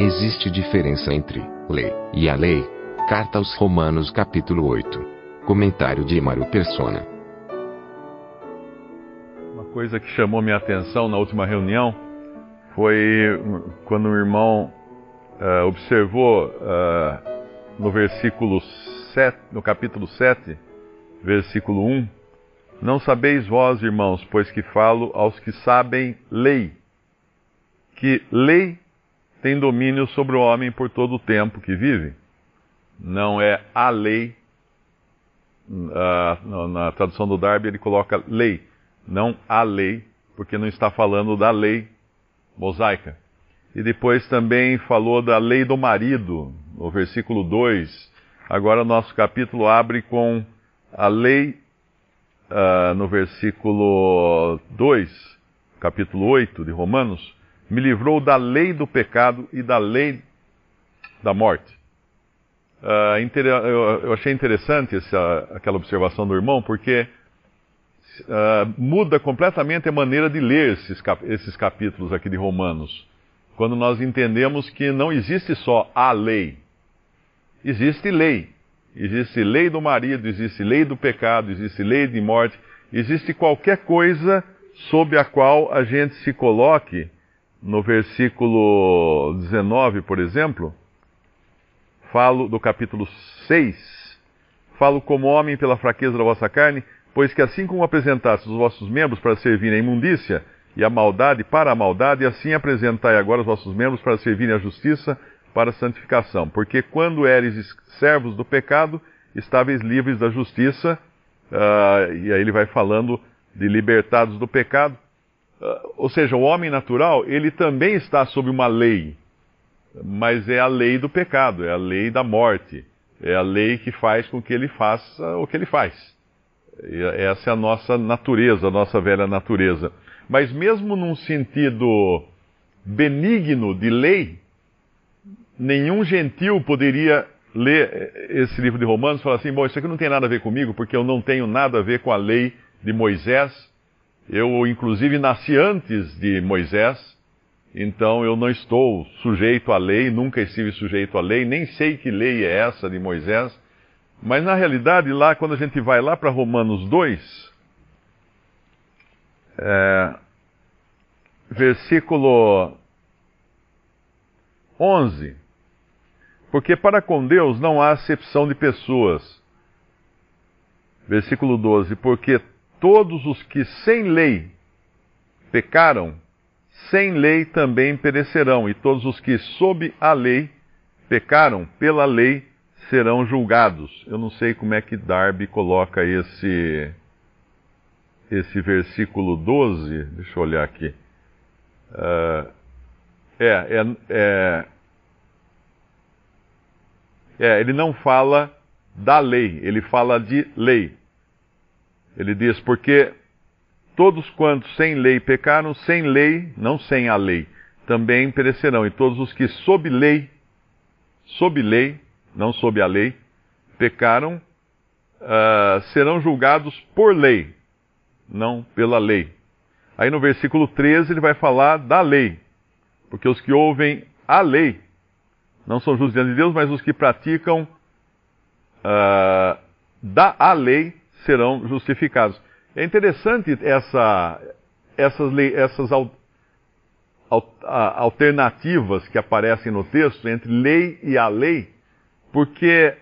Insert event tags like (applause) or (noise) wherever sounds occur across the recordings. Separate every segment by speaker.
Speaker 1: Existe diferença entre lei e a lei. Carta aos Romanos capítulo 8. Comentário de Emaro Persona.
Speaker 2: Uma coisa que chamou minha atenção na última reunião foi quando o irmão uh, observou uh, no versículo 7, no capítulo 7, versículo 1, Não sabeis vós, irmãos, pois que falo aos que sabem lei, que lei tem domínio sobre o homem por todo o tempo que vive. Não é a lei, uh, na tradução do Darby ele coloca lei, não a lei, porque não está falando da lei mosaica. E depois também falou da lei do marido, no versículo 2. Agora nosso capítulo abre com a lei, uh, no versículo 2, capítulo 8 de Romanos, me livrou da lei do pecado e da lei da morte. Uh, eu achei interessante essa, aquela observação do irmão, porque uh, muda completamente a maneira de ler esses, cap esses capítulos aqui de Romanos. Quando nós entendemos que não existe só a lei, existe lei. Existe lei do marido, existe lei do pecado, existe lei de morte, existe qualquer coisa sob a qual a gente se coloque. No versículo 19, por exemplo, falo do capítulo 6, falo como homem pela fraqueza da vossa carne, Pois que assim como apresentastes os vossos membros para servirem à imundícia e à maldade para a maldade, assim apresentai agora os vossos membros para servirem à justiça para a santificação. Porque quando eres servos do pecado, estáveis livres da justiça. Uh, e aí ele vai falando de libertados do pecado. Uh, ou seja, o homem natural, ele também está sob uma lei. Mas é a lei do pecado, é a lei da morte. É a lei que faz com que ele faça o que ele faz. Essa é a nossa natureza, a nossa velha natureza. Mas mesmo num sentido benigno de lei, nenhum gentil poderia ler esse livro de Romanos e falar assim: bom, isso aqui não tem nada a ver comigo, porque eu não tenho nada a ver com a lei de Moisés. Eu, inclusive, nasci antes de Moisés, então eu não estou sujeito à lei, nunca estive sujeito à lei, nem sei que lei é essa de Moisés. Mas na realidade, lá, quando a gente vai lá para Romanos 2, é, versículo 11. Porque para com Deus não há acepção de pessoas. Versículo 12. Porque todos os que sem lei pecaram, sem lei também perecerão, e todos os que sob a lei pecaram, pela lei serão julgados. Eu não sei como é que Darby coloca esse esse versículo 12. Deixa eu olhar aqui. Uh, é, é, é, é, ele não fala da lei, ele fala de lei. Ele diz, porque todos quantos sem lei pecaram, sem lei, não sem a lei, também perecerão. E todos os que sob lei, sob lei, não sob a lei, pecaram, uh, serão julgados por lei, não pela lei. Aí no versículo 13 ele vai falar da lei, porque os que ouvem a lei não são justos diante de Deus, mas os que praticam uh, da a lei serão justificados. É interessante essa, essas, essas al, al, alternativas que aparecem no texto entre lei e a lei porque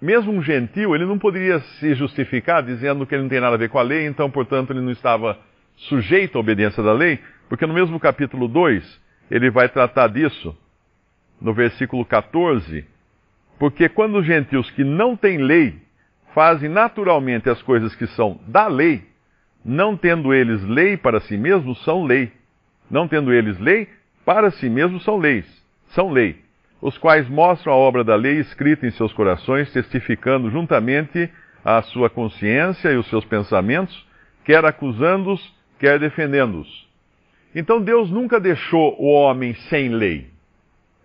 Speaker 2: mesmo um gentil, ele não poderia se justificar dizendo que ele não tem nada a ver com a lei, então, portanto, ele não estava sujeito à obediência da lei, porque no mesmo capítulo 2, ele vai tratar disso, no versículo 14, porque quando os gentios que não têm lei fazem naturalmente as coisas que são da lei, não tendo eles lei para si mesmos, são lei. não tendo eles lei, para si mesmos são leis, são lei, os quais mostram a obra da lei escrita em seus corações, testificando juntamente a sua consciência e os seus pensamentos, quer acusando-os, quer defendendo-os. Então Deus nunca deixou o homem sem lei.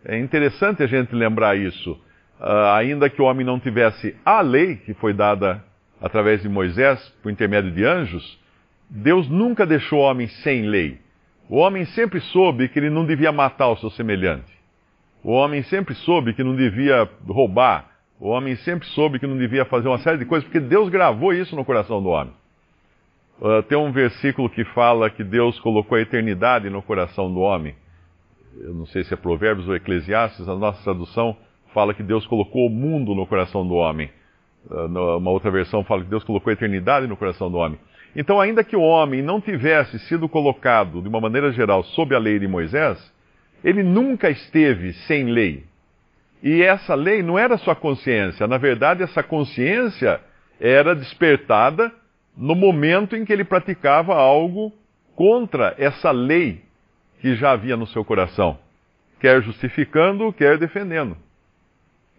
Speaker 2: É interessante a gente lembrar isso. Uh, ainda que o homem não tivesse a lei que foi dada através de Moisés, por intermédio de anjos, Deus nunca deixou o homem sem lei. O homem sempre soube que ele não devia matar o seu semelhante. O homem sempre soube que não devia roubar. O homem sempre soube que não devia fazer uma série de coisas, porque Deus gravou isso no coração do homem. Uh, tem um versículo que fala que Deus colocou a eternidade no coração do homem. Eu não sei se é Provérbios ou Eclesiastes, a nossa tradução fala que Deus colocou o mundo no coração do homem. Uh, uma outra versão fala que Deus colocou a eternidade no coração do homem. Então, ainda que o homem não tivesse sido colocado, de uma maneira geral, sob a lei de Moisés, ele nunca esteve sem lei. E essa lei não era sua consciência. Na verdade, essa consciência era despertada no momento em que ele praticava algo contra essa lei que já havia no seu coração, quer justificando, quer defendendo.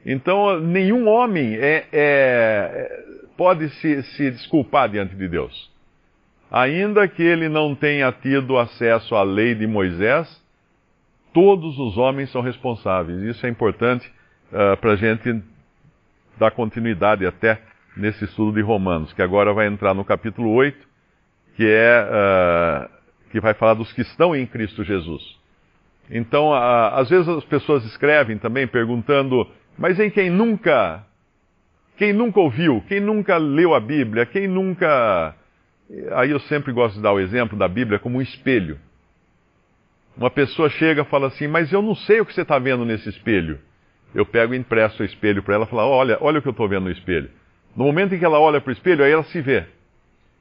Speaker 2: Então, nenhum homem é, é, pode se, se desculpar diante de Deus. Ainda que ele não tenha tido acesso à lei de Moisés, todos os homens são responsáveis. Isso é importante uh, para a gente dar continuidade até nesse estudo de Romanos, que agora vai entrar no capítulo 8, que é uh, que vai falar dos que estão em Cristo Jesus. Então, uh, às vezes as pessoas escrevem também perguntando, mas em quem nunca, quem nunca ouviu, quem nunca leu a Bíblia, quem nunca. Aí eu sempre gosto de dar o exemplo da Bíblia como um espelho. Uma pessoa chega e fala assim, mas eu não sei o que você está vendo nesse espelho. Eu pego e empresto o espelho para ela e falo, olha, olha o que eu estou vendo no espelho. No momento em que ela olha para o espelho, aí ela se vê.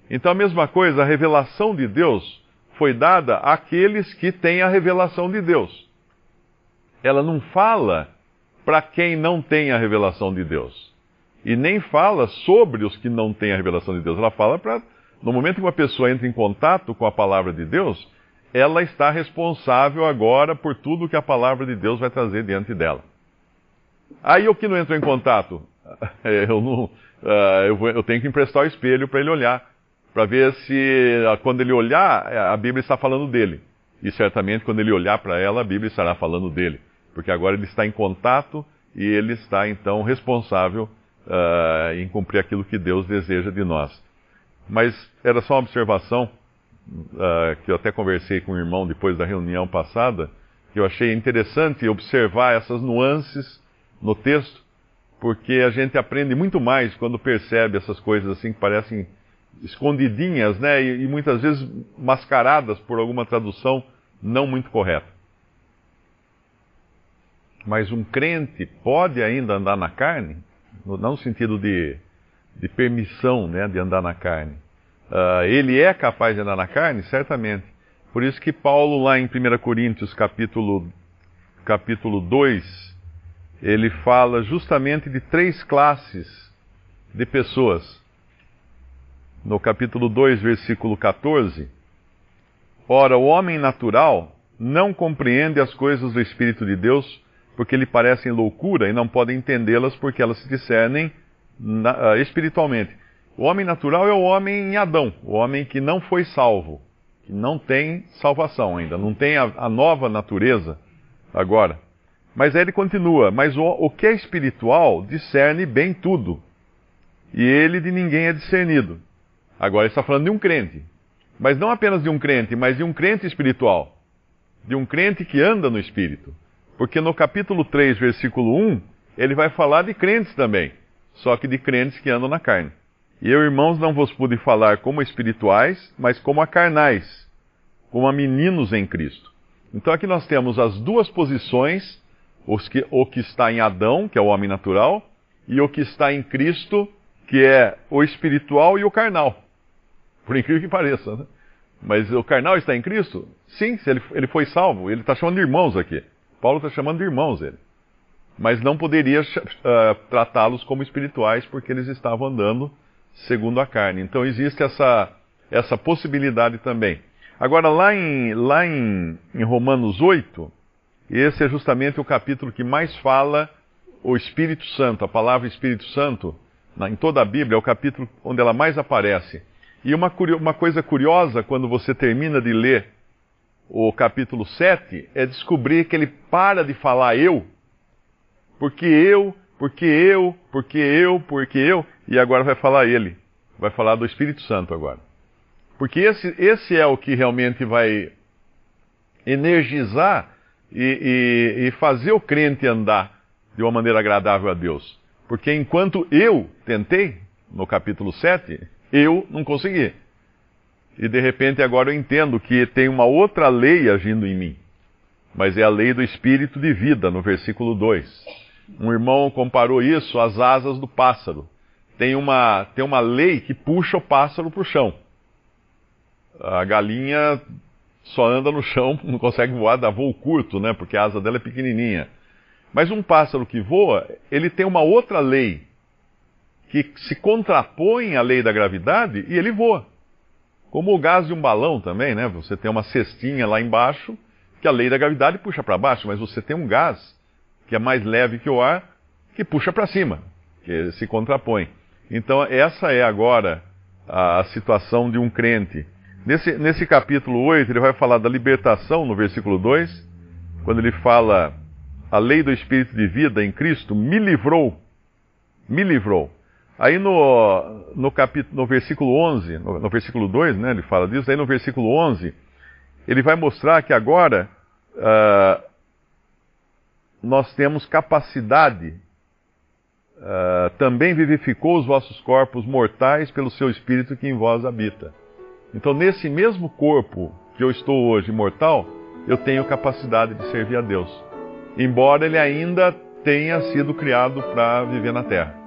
Speaker 2: Então a mesma coisa, a revelação de Deus foi dada àqueles que têm a revelação de Deus. Ela não fala para quem não tem a revelação de Deus. E nem fala sobre os que não têm a revelação de Deus. Ela fala para. No momento que uma pessoa entra em contato com a palavra de Deus, ela está responsável agora por tudo que a palavra de Deus vai trazer diante dela. Aí o que não entrou em contato? (laughs) Eu, não, uh, eu, tenho que emprestar o espelho para ele olhar, para ver se uh, quando ele olhar, a Bíblia está falando dele. E certamente quando ele olhar para ela, a Bíblia estará falando dele. Porque agora ele está em contato e ele está então responsável uh, em cumprir aquilo que Deus deseja de nós. Mas era só uma observação uh, que eu até conversei com o irmão depois da reunião passada, que eu achei interessante observar essas nuances no texto, porque a gente aprende muito mais quando percebe essas coisas assim que parecem escondidinhas, né, e, e muitas vezes mascaradas por alguma tradução não muito correta. Mas um crente pode ainda andar na carne, não no sentido de, de permissão né, de andar na carne, Uh, ele é capaz de andar na carne? Certamente. Por isso que Paulo, lá em 1 Coríntios, capítulo, capítulo 2, ele fala justamente de três classes de pessoas. No capítulo 2, versículo 14. Ora, o homem natural não compreende as coisas do Espírito de Deus, porque lhe parecem loucura e não pode entendê-las porque elas se discernem na, uh, espiritualmente. O homem natural é o homem em Adão, o homem que não foi salvo, que não tem salvação ainda, não tem a, a nova natureza agora. Mas aí ele continua: Mas o, o que é espiritual discerne bem tudo, e ele de ninguém é discernido. Agora ele está falando de um crente, mas não apenas de um crente, mas de um crente espiritual, de um crente que anda no espírito. Porque no capítulo 3, versículo 1, ele vai falar de crentes também, só que de crentes que andam na carne. E eu, irmãos, não vos pude falar como espirituais, mas como a carnais, como a meninos em Cristo. Então aqui nós temos as duas posições, que, o que está em Adão, que é o homem natural, e o que está em Cristo, que é o espiritual e o carnal. Por incrível que pareça, né? Mas o carnal está em Cristo? Sim, ele, ele foi salvo. Ele está chamando de irmãos aqui. Paulo está chamando de irmãos ele. Mas não poderia uh, tratá-los como espirituais porque eles estavam andando segundo a carne. Então existe essa, essa possibilidade também. Agora, lá em, lá em, em Romanos 8, esse é justamente o capítulo que mais fala o Espírito Santo, a palavra Espírito Santo, na, em toda a Bíblia, é o capítulo onde ela mais aparece. E uma, uma coisa curiosa, quando você termina de ler o capítulo 7, é descobrir que ele para de falar eu, porque eu, porque eu, porque eu, porque eu, e agora vai falar ele. Vai falar do Espírito Santo agora. Porque esse, esse é o que realmente vai energizar e, e, e fazer o crente andar de uma maneira agradável a Deus. Porque enquanto eu tentei, no capítulo 7, eu não consegui. E de repente agora eu entendo que tem uma outra lei agindo em mim. Mas é a lei do espírito de vida, no versículo 2. Um irmão comparou isso às asas do pássaro. Tem uma, tem uma lei que puxa o pássaro para o chão. A galinha só anda no chão, (laughs) não consegue voar, dá voo curto, né? Porque a asa dela é pequenininha. Mas um pássaro que voa, ele tem uma outra lei que se contrapõe à lei da gravidade e ele voa. Como o gás de um balão também, né? Você tem uma cestinha lá embaixo que a lei da gravidade puxa para baixo, mas você tem um gás que é mais leve que o ar que puxa para cima, que se contrapõe. Então essa é agora a, situação de um crente. Nesse, nesse capítulo 8, ele vai falar da libertação no versículo 2, quando ele fala a lei do Espírito de vida em Cristo me livrou, me livrou. Aí no, no, capítulo, no versículo 11, no, no, versículo 2, né, ele fala disso, aí no versículo 11, ele vai mostrar que agora uh, nós temos capacidade, uh, também vivificou os vossos corpos mortais pelo seu Espírito que em vós habita. Então, nesse mesmo corpo que eu estou hoje mortal, eu tenho capacidade de servir a Deus, embora ele ainda tenha sido criado para viver na terra.